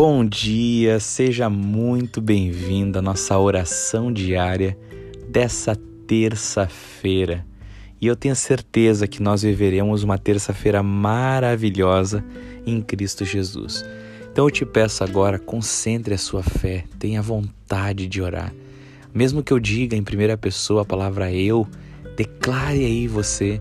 Bom dia, seja muito bem-vindo à nossa oração diária dessa terça-feira. E eu tenho certeza que nós viveremos uma terça-feira maravilhosa em Cristo Jesus. Então eu te peço agora, concentre a sua fé, tenha vontade de orar. Mesmo que eu diga em primeira pessoa a palavra eu, declare aí você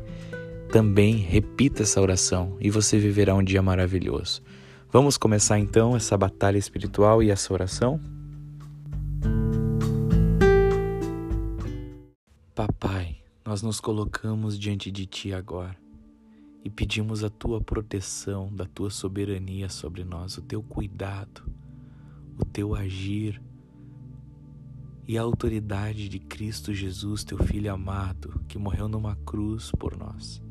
também, repita essa oração e você viverá um dia maravilhoso. Vamos começar então essa batalha espiritual e essa oração? Papai, nós nos colocamos diante de Ti agora e pedimos a Tua proteção, da Tua soberania sobre nós, o Teu cuidado, o Teu agir e a autoridade de Cristo Jesus, Teu Filho amado, que morreu numa cruz por nós.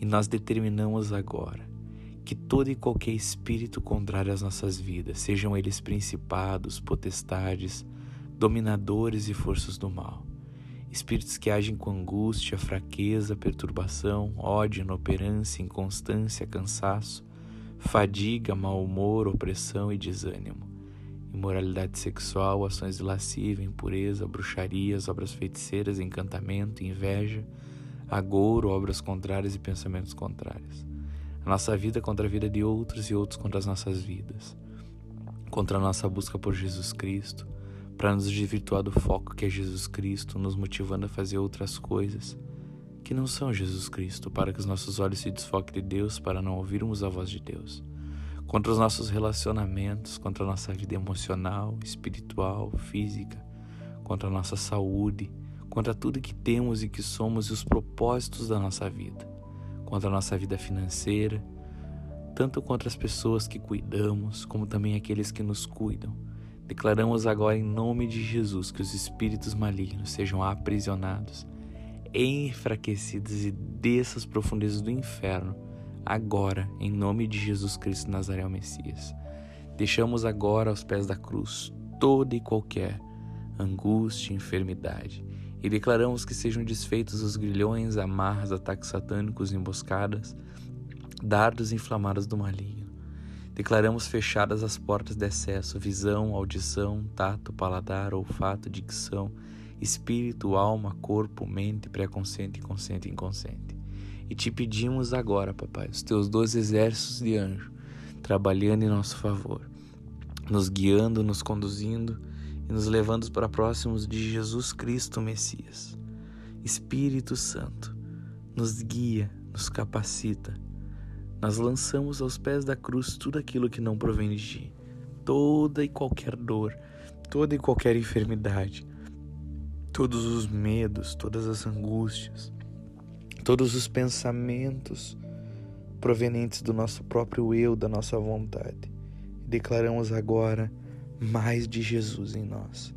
E nós determinamos agora que todo e qualquer espírito contrário às nossas vidas, sejam eles principados, potestades, dominadores e forças do mal, espíritos que agem com angústia, fraqueza, perturbação, ódio, inoperância, inconstância, cansaço, fadiga, mau humor, opressão e desânimo, imoralidade sexual, ações de impureza, bruxarias, obras feiticeiras, encantamento, inveja, agouro, obras contrárias e pensamentos contrários a nossa vida contra a vida de outros e outros contra as nossas vidas, contra a nossa busca por Jesus Cristo, para nos desvirtuar do foco que é Jesus Cristo, nos motivando a fazer outras coisas que não são Jesus Cristo, para que os nossos olhos se desfoquem de Deus, para não ouvirmos a voz de Deus, contra os nossos relacionamentos, contra a nossa vida emocional, espiritual, física, contra a nossa saúde, contra tudo que temos e que somos e os propósitos da nossa vida contra a nossa vida financeira, tanto contra as pessoas que cuidamos, como também aqueles que nos cuidam. Declaramos agora em nome de Jesus que os espíritos malignos sejam aprisionados, enfraquecidos e dessas profundezas do inferno, agora, em nome de Jesus Cristo Nazaré, Messias. Deixamos agora aos pés da cruz toda e qualquer angústia, enfermidade e declaramos que sejam desfeitos os grilhões, amarras, ataques satânicos, emboscadas, dardos inflamados do maligno. Declaramos fechadas as portas de acesso, visão, audição, tato, paladar, olfato, dicção, espírito, alma, corpo, mente, pré-consciente, consciente e inconsciente. E te pedimos agora, papai, os teus dois exércitos de anjo trabalhando em nosso favor, nos guiando, nos conduzindo e nos levando para próximos de Jesus Cristo Messias. Espírito Santo, nos guia, nos capacita. Nós lançamos aos pés da cruz tudo aquilo que não provém de ti, toda e qualquer dor, toda e qualquer enfermidade, todos os medos, todas as angústias, todos os pensamentos provenientes do nosso próprio eu, da nossa vontade. Declaramos agora mais de Jesus em nós.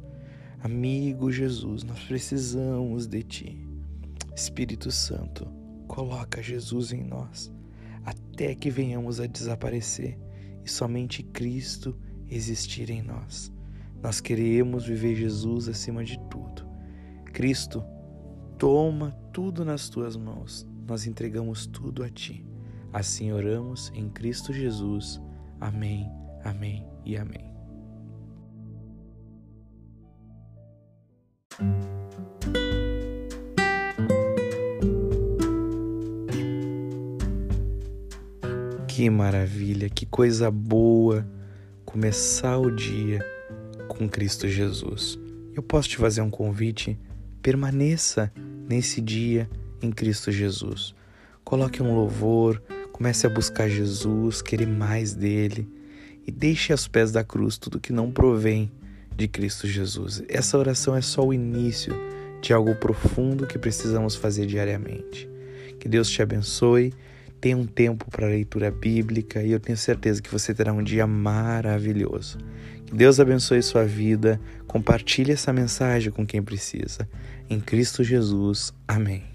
Amigo Jesus, nós precisamos de Ti. Espírito Santo, coloca Jesus em nós, até que venhamos a desaparecer e somente Cristo existir em nós. Nós queremos viver Jesus acima de tudo. Cristo, toma tudo nas tuas mãos. Nós entregamos tudo a ti. Assim oramos em Cristo Jesus. Amém, amém e amém. Que maravilha, que coisa boa começar o dia com Cristo Jesus. Eu posso te fazer um convite? Permaneça nesse dia em Cristo Jesus. Coloque um louvor, comece a buscar Jesus, querer mais dele e deixe aos pés da cruz tudo que não provém de Cristo Jesus. Essa oração é só o início de algo profundo que precisamos fazer diariamente. Que Deus te abençoe. Tenha um tempo para leitura bíblica e eu tenho certeza que você terá um dia maravilhoso. Que Deus abençoe sua vida. Compartilhe essa mensagem com quem precisa. Em Cristo Jesus. Amém.